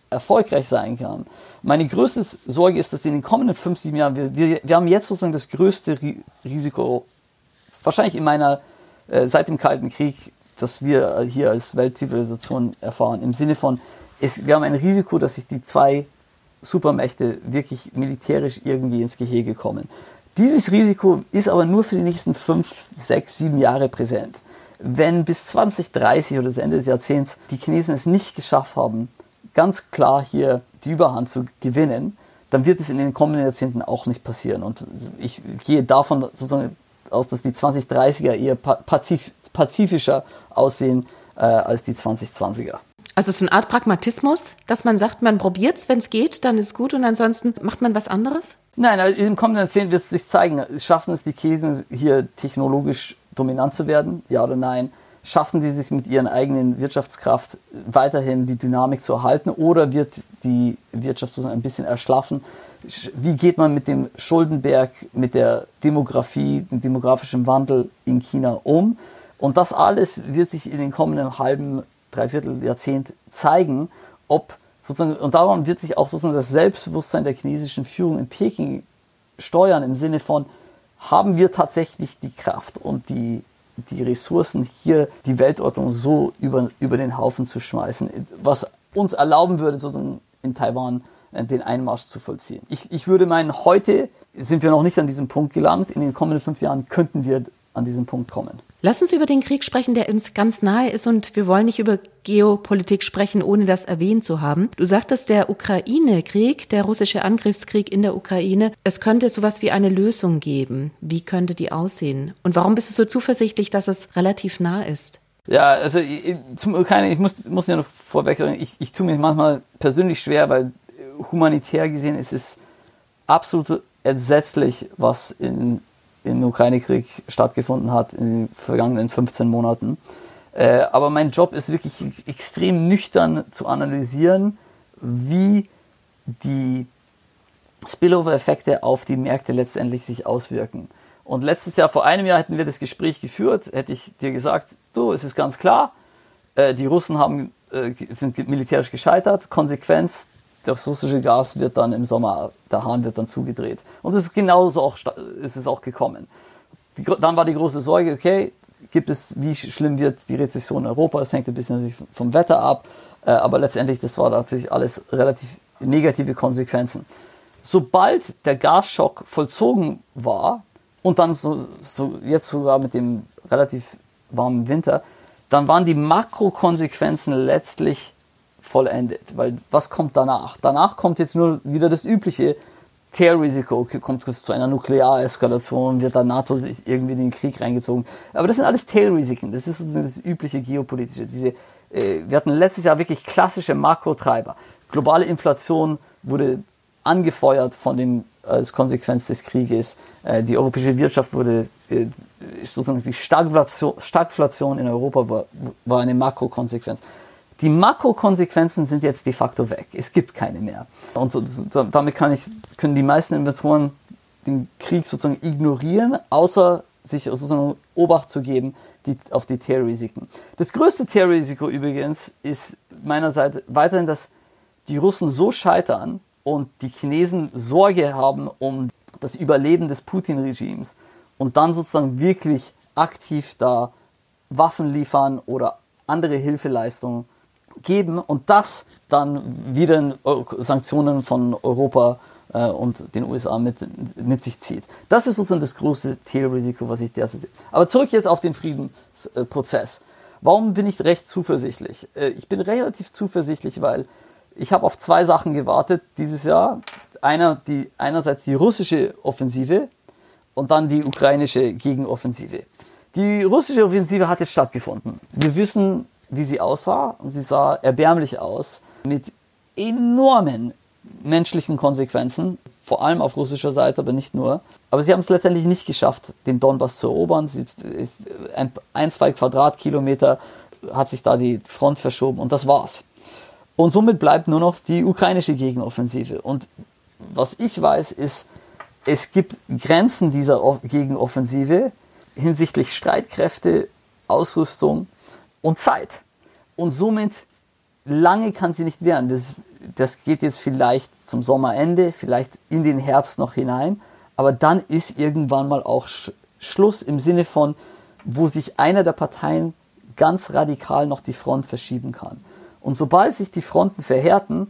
Speaker 2: erfolgreich sein kann. Meine größte Sorge ist, dass in den kommenden fünf, sieben Jahren, wir, wir, wir haben jetzt sozusagen das größte Risiko, wahrscheinlich in meiner, äh, seit dem Kalten Krieg, dass wir hier als Weltzivilisation erfahren. Im Sinne von, es, wir haben ein Risiko, dass sich die zwei Supermächte wirklich militärisch irgendwie ins Gehege kommen. Dieses Risiko ist aber nur für die nächsten fünf, sechs, sieben Jahre präsent. Wenn bis 2030 oder das Ende des Jahrzehnts die Chinesen es nicht geschafft haben, ganz klar hier die Überhand zu gewinnen, dann wird es in den kommenden Jahrzehnten auch nicht passieren. Und ich gehe davon sozusagen aus, dass die 2030er eher pazif pazifischer aussehen äh, als die 2020er.
Speaker 1: Also so eine Art Pragmatismus, dass man sagt, man probiert es, wenn es geht, dann ist gut und ansonsten macht man was anderes?
Speaker 2: Nein, also im kommenden Jahrzehnt wird es sich zeigen. Schaffen es die Chinesen hier technologisch dominant zu werden? Ja oder nein? Schaffen die sich mit ihren eigenen Wirtschaftskraft weiterhin die Dynamik zu erhalten oder wird die Wirtschaft sozusagen ein bisschen erschlaffen? Wie geht man mit dem Schuldenberg, mit der Demografie, dem demografischen Wandel in China um? Und das alles wird sich in den kommenden halben, dreiviertel Jahrzehnt zeigen, ob sozusagen, und daran wird sich auch sozusagen das Selbstbewusstsein der chinesischen Führung in Peking steuern im Sinne von, haben wir tatsächlich die Kraft und die, die Ressourcen, hier die Weltordnung so über, über den Haufen zu schmeißen, was uns erlauben würde, sozusagen in Taiwan äh, den Einmarsch zu vollziehen. Ich, ich würde meinen, heute sind wir noch nicht an diesem Punkt gelangt. In den kommenden fünf Jahren könnten wir an diesen Punkt kommen.
Speaker 1: Lass uns über den Krieg sprechen, der uns ganz nahe ist und wir wollen nicht über Geopolitik sprechen, ohne das erwähnt zu haben. Du sagtest, der Ukraine-Krieg, der russische Angriffskrieg in der Ukraine, es könnte sowas wie eine Lösung geben. Wie könnte die aussehen? Und warum bist du so zuversichtlich, dass es relativ nah ist?
Speaker 2: Ja, also zum Ukraine, ich muss, muss ja noch vorweg sagen, ich, ich tue mir manchmal persönlich schwer, weil humanitär gesehen ist es absolut entsetzlich, was in im Ukraine-Krieg stattgefunden hat in den vergangenen 15 Monaten. Äh, aber mein Job ist wirklich extrem nüchtern zu analysieren, wie die Spillover-Effekte auf die Märkte letztendlich sich auswirken. Und letztes Jahr, vor einem Jahr hätten wir das Gespräch geführt, hätte ich dir gesagt, du, es ist ganz klar, äh, die Russen haben, äh, sind militärisch gescheitert, Konsequenz, das russische Gas wird dann im Sommer, der Hahn wird dann zugedreht. Und es ist genauso auch, ist es auch gekommen. Die, dann war die große Sorge, okay, gibt es, wie schlimm wird die Rezession in Europa? Das hängt ein bisschen vom Wetter ab, äh, aber letztendlich, das war natürlich alles relativ negative Konsequenzen. Sobald der Gasschock vollzogen war und dann so, so jetzt sogar mit dem relativ warmen Winter, dann waren die Makrokonsequenzen letztlich vollendet. Weil was kommt danach? Danach kommt jetzt nur wieder das übliche Terrorrisiko. Kommt es zu einer Nukleareskalation? Wird da NATO irgendwie in den Krieg reingezogen? Aber das sind alles Tailrisiken. Das ist sozusagen das übliche geopolitische. Diese, äh, wir hatten letztes Jahr wirklich klassische Makrotreiber. Globale Inflation wurde angefeuert von dem als Konsequenz des Krieges. Äh, die europäische Wirtschaft wurde äh, sozusagen die Stagflation, Stagflation in Europa war, war eine Makrokonsequenz. Die Makrokonsequenzen sind jetzt de facto weg. Es gibt keine mehr. Und so, so, damit kann ich, können die meisten Investoren den Krieg sozusagen ignorieren, außer sich sozusagen Obacht zu geben die, auf die Terrorrisiken. Das größte Terrorrisiko übrigens ist meinerseits weiterhin, dass die Russen so scheitern und die Chinesen Sorge haben um das Überleben des Putin-Regimes und dann sozusagen wirklich aktiv da Waffen liefern oder andere Hilfeleistungen geben und das dann wieder in Sanktionen von Europa äh, und den USA mit, mit sich zieht. Das ist sozusagen das große Tailrisiko, was ich derzeit sehe. Aber zurück jetzt auf den Friedensprozess. Warum bin ich recht zuversichtlich? Äh, ich bin relativ zuversichtlich, weil ich habe auf zwei Sachen gewartet dieses Jahr. Einer, die, einerseits die russische Offensive und dann die ukrainische Gegenoffensive. Die russische Offensive hat jetzt stattgefunden. Wir wissen, wie sie aussah. Und sie sah erbärmlich aus, mit enormen menschlichen Konsequenzen, vor allem auf russischer Seite, aber nicht nur. Aber sie haben es letztendlich nicht geschafft, den Donbass zu erobern. Sie, ein, ein, zwei Quadratkilometer hat sich da die Front verschoben und das war's. Und somit bleibt nur noch die ukrainische Gegenoffensive. Und was ich weiß, ist, es gibt Grenzen dieser Gegenoffensive hinsichtlich Streitkräfte, Ausrüstung und Zeit. Und somit lange kann sie nicht werden. Das, das geht jetzt vielleicht zum Sommerende, vielleicht in den Herbst noch hinein, aber dann ist irgendwann mal auch Sch Schluss im Sinne von, wo sich einer der Parteien ganz radikal noch die Front verschieben kann. Und sobald sich die Fronten verhärten,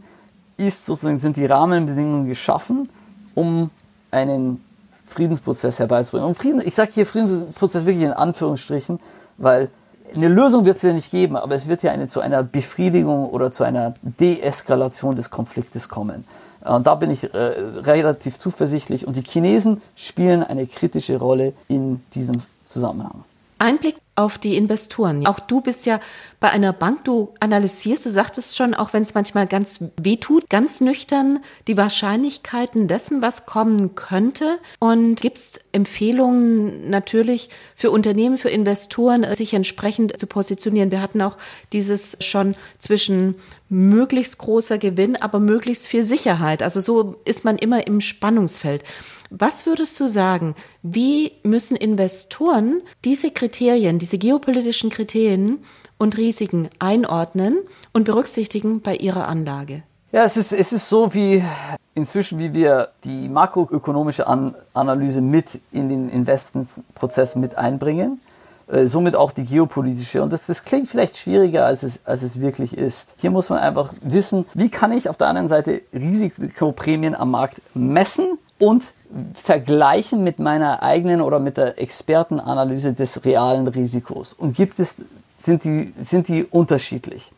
Speaker 2: ist sozusagen, sind die Rahmenbedingungen geschaffen, um einen Friedensprozess herbeizubringen. Und Frieden, ich sage hier Friedensprozess wirklich in Anführungsstrichen, weil eine Lösung wird es ja nicht geben, aber es wird ja eine, zu einer Befriedigung oder zu einer Deeskalation des Konfliktes kommen. Und da bin ich äh, relativ zuversichtlich. Und die Chinesen spielen eine kritische Rolle in diesem Zusammenhang.
Speaker 1: Einblick auf die Investoren. Auch du bist ja bei einer Bank, du analysierst, du sagtest schon, auch wenn es manchmal ganz weh tut, ganz nüchtern die Wahrscheinlichkeiten dessen, was kommen könnte und gibst Empfehlungen natürlich für Unternehmen, für Investoren, sich entsprechend zu positionieren. Wir hatten auch dieses schon zwischen möglichst großer Gewinn, aber möglichst viel Sicherheit. Also so ist man immer im Spannungsfeld. Was würdest du sagen, wie müssen Investoren diese Kriterien, diese geopolitischen Kriterien und Risiken einordnen und berücksichtigen bei ihrer Anlage?
Speaker 2: Ja, es ist, es ist so wie inzwischen, wie wir die makroökonomische An Analyse mit in den Investmentprozess mit einbringen, äh, somit auch die geopolitische. Und das, das klingt vielleicht schwieriger, als es, als es wirklich ist. Hier muss man einfach wissen, wie kann ich auf der anderen Seite Risikoprämien am Markt messen und vergleichen mit meiner eigenen oder mit der Expertenanalyse des realen Risikos. Und gibt es, sind die, sind die unterschiedlich?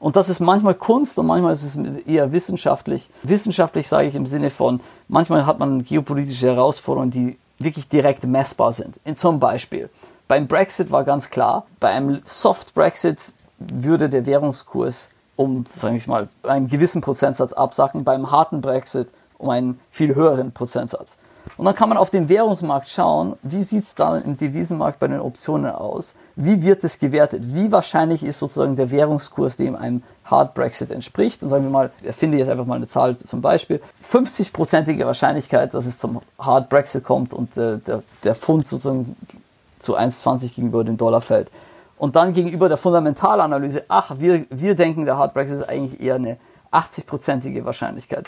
Speaker 2: Und das ist manchmal Kunst und manchmal ist es eher wissenschaftlich. Wissenschaftlich sage ich im Sinne von, manchmal hat man geopolitische Herausforderungen, die wirklich direkt messbar sind. In zum Beispiel, beim Brexit war ganz klar, bei einem Soft Brexit würde der Währungskurs um, sage ich mal, einen gewissen Prozentsatz absacken. Beim harten Brexit um einen viel höheren Prozentsatz. Und dann kann man auf den Währungsmarkt schauen, wie sieht es dann im Devisenmarkt bei den Optionen aus? Wie wird es gewertet? Wie wahrscheinlich ist sozusagen der Währungskurs, dem einem Hard Brexit entspricht? Und sagen wir mal, ich finde jetzt einfach mal eine Zahl zum Beispiel. 50-prozentige Wahrscheinlichkeit, dass es zum Hard Brexit kommt und äh, der, der Pfund sozusagen zu 1,20 gegenüber dem Dollar fällt. Und dann gegenüber der Fundamentalanalyse, ach, wir, wir denken, der Hard Brexit ist eigentlich eher eine 80-prozentige Wahrscheinlichkeit.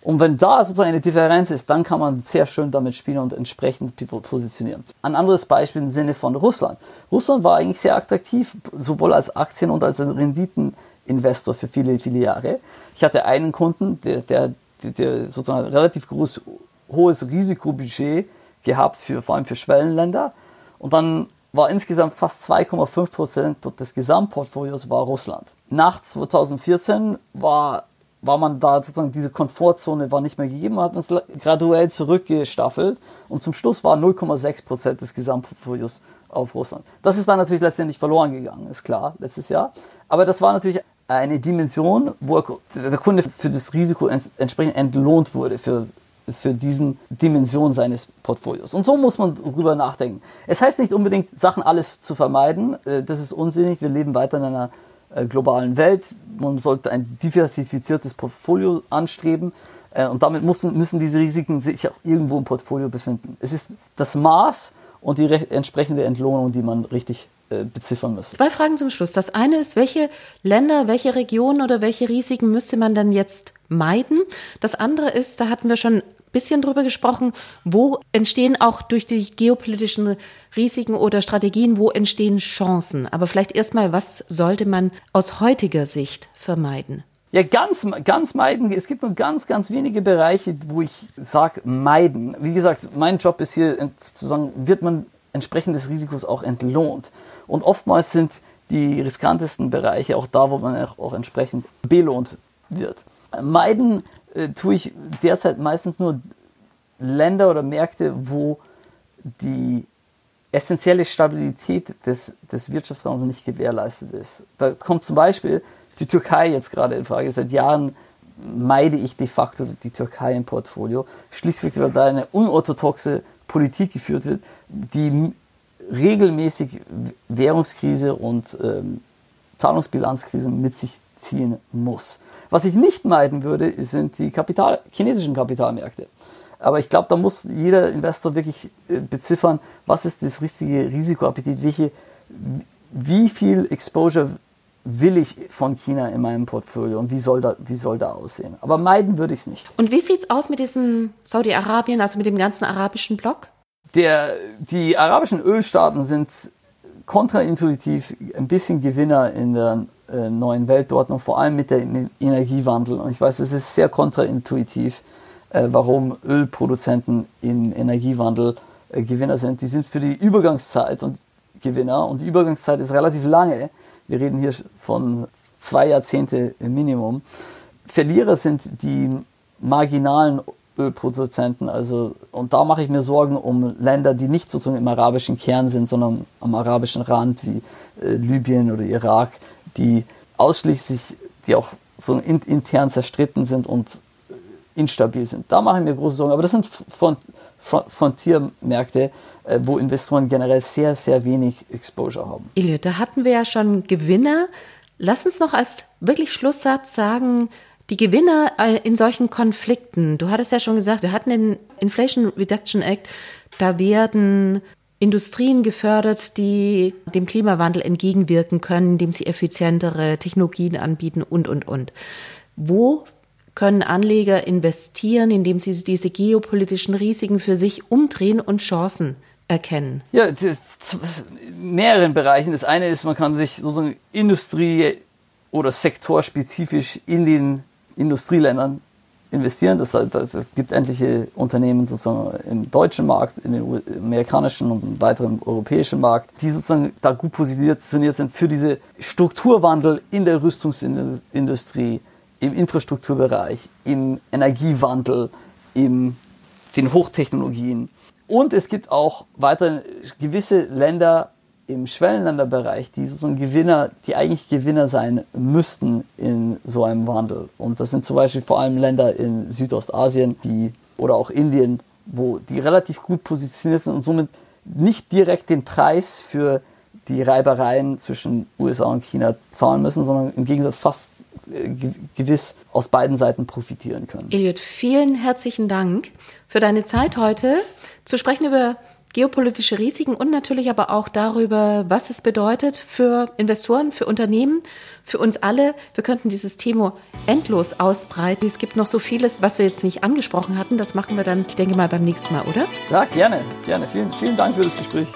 Speaker 2: Und wenn da sozusagen eine Differenz ist, dann kann man sehr schön damit spielen und entsprechend positionieren. Ein anderes Beispiel im Sinne von Russland. Russland war eigentlich sehr attraktiv, sowohl als Aktien- und als Renditeninvestor für viele, viele Jahre. Ich hatte einen Kunden, der, der, der sozusagen relativ groß, hohes Risikobudget gehabt, für, vor allem für Schwellenländer. Und dann war insgesamt fast 2,5 Prozent des Gesamtportfolios war Russland. Nach 2014 war war man da sozusagen diese Komfortzone war nicht mehr gegeben, man hat uns graduell zurückgestaffelt und zum Schluss war 0,6 Prozent des Gesamtportfolios auf Russland. Das ist dann natürlich letztendlich verloren gegangen, ist klar, letztes Jahr. Aber das war natürlich eine Dimension, wo der Kunde für das Risiko entsprechend entlohnt wurde, für, für diesen Dimension seines Portfolios. Und so muss man drüber nachdenken. Es heißt nicht unbedingt, Sachen alles zu vermeiden. Äh, das ist unsinnig. Wir leben weiter in einer äh, globalen Welt. Man sollte ein diversifiziertes Portfolio anstreben. Äh, und damit müssen, müssen diese Risiken sich auch irgendwo im Portfolio befinden. Es ist das Maß und die entsprechende Entlohnung, die man richtig beziffern muss.
Speaker 1: Zwei Fragen zum Schluss. Das eine ist, welche Länder, welche Regionen oder welche Risiken müsste man dann jetzt meiden? Das andere ist, da hatten wir schon bisschen drüber gesprochen, wo entstehen auch durch die geopolitischen Risiken oder Strategien, wo entstehen Chancen. Aber vielleicht erstmal, was sollte man aus heutiger Sicht vermeiden?
Speaker 2: Ja, ganz, ganz meiden. Es gibt nur ganz, ganz wenige Bereiche, wo ich sage, meiden. Wie gesagt, mein Job ist hier zu sagen, wird man entsprechend des Risikos auch entlohnt. Und oftmals sind die riskantesten Bereiche auch da, wo man auch, auch entsprechend belohnt wird. Meiden äh, tue ich derzeit meistens nur Länder oder Märkte, wo die essentielle Stabilität des, des Wirtschaftsraums nicht gewährleistet ist. Da kommt zum Beispiel die Türkei jetzt gerade in Frage. Seit Jahren meide ich de facto die Türkei im Portfolio, schlichtweg, weil da eine unorthodoxe Politik geführt wird, die regelmäßig Währungskrise und ähm, Zahlungsbilanzkrisen mit sich ziehen muss. Was ich nicht meiden würde, sind die Kapital, chinesischen Kapitalmärkte. Aber ich glaube, da muss jeder Investor wirklich äh, beziffern, was ist das richtige Risikoappetit, welche, wie viel Exposure will ich von China in meinem Portfolio und wie soll da, wie soll da aussehen? Aber meiden würde ich es nicht.
Speaker 1: Und wie sieht es aus mit diesem Saudi-Arabien, also mit dem ganzen arabischen Block?
Speaker 2: Der, die arabischen Ölstaaten sind kontraintuitiv ein bisschen Gewinner in der äh, neuen Weltordnung, vor allem mit dem Energiewandel. Und ich weiß, es ist sehr kontraintuitiv, äh, warum Ölproduzenten im Energiewandel äh, Gewinner sind. Die sind für die Übergangszeit und Gewinner und die Übergangszeit ist relativ lange. Wir reden hier von zwei Jahrzehnte Minimum. Verlierer sind die marginalen Ölproduzenten. Also, und da mache ich mir Sorgen um Länder, die nicht sozusagen im arabischen Kern sind, sondern am arabischen Rand wie äh, Libyen oder Irak, die ausschließlich, die auch so in, intern zerstritten sind und instabil sind. Da mache ich mir große Sorgen. Aber das sind Front, Front, Frontiermärkte, äh, wo Investoren generell sehr, sehr wenig Exposure haben.
Speaker 1: Elliot, da hatten wir ja schon Gewinner. Lass uns noch als wirklich Schlusssatz sagen, die Gewinner äh, in solchen Konflikten, du hattest ja schon gesagt, wir hatten den Inflation Reduction Act, da werden Industrien gefördert, die dem Klimawandel entgegenwirken können, indem sie effizientere Technologien anbieten und, und, und. Wo können Anleger investieren, indem sie diese geopolitischen Risiken für sich umdrehen und Chancen erkennen?
Speaker 2: Ja, in mehreren Bereichen. Das eine ist, man kann sich sozusagen Industrie oder sektorspezifisch in den Industrieländern investieren. Das, das, das gibt endliche Unternehmen sozusagen im deutschen Markt, in den amerikanischen und im weiteren europäischen Markt, die sozusagen da gut positioniert sind für diese Strukturwandel in der Rüstungsindustrie, im Infrastrukturbereich, im Energiewandel, in den Hochtechnologien. Und es gibt auch weiter gewisse Länder, im Schwellenländerbereich, die sozusagen Gewinner, die eigentlich Gewinner sein müssten in so einem Wandel. Und das sind zum Beispiel vor allem Länder in Südostasien, die oder auch Indien, wo die relativ gut positioniert sind und somit nicht direkt den Preis für die Reibereien zwischen USA und China zahlen müssen, sondern im Gegensatz fast äh, gewiss aus beiden Seiten profitieren können.
Speaker 1: Elliot, vielen herzlichen Dank für deine Zeit heute zu sprechen über geopolitische Risiken und natürlich aber auch darüber, was es bedeutet für Investoren, für Unternehmen, für uns alle. Wir könnten dieses Thema endlos ausbreiten. Es gibt noch so vieles, was wir jetzt nicht angesprochen hatten. Das machen wir dann, ich denke mal, beim nächsten Mal, oder?
Speaker 2: Ja, gerne, gerne. Vielen, vielen Dank für das Gespräch.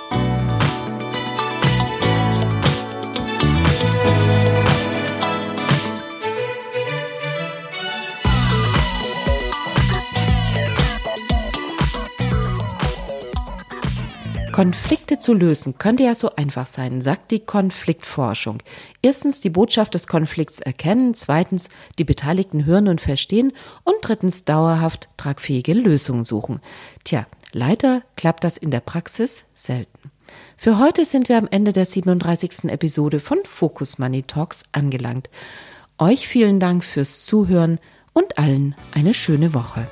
Speaker 1: Konflikte zu lösen könnte ja so einfach sein, sagt die Konfliktforschung. Erstens die Botschaft des Konflikts erkennen, zweitens die Beteiligten hören und verstehen und drittens dauerhaft tragfähige Lösungen suchen. Tja, leider klappt das in der Praxis selten. Für heute sind wir am Ende der 37. Episode von Focus Money Talks angelangt. Euch vielen Dank fürs Zuhören und allen eine schöne Woche.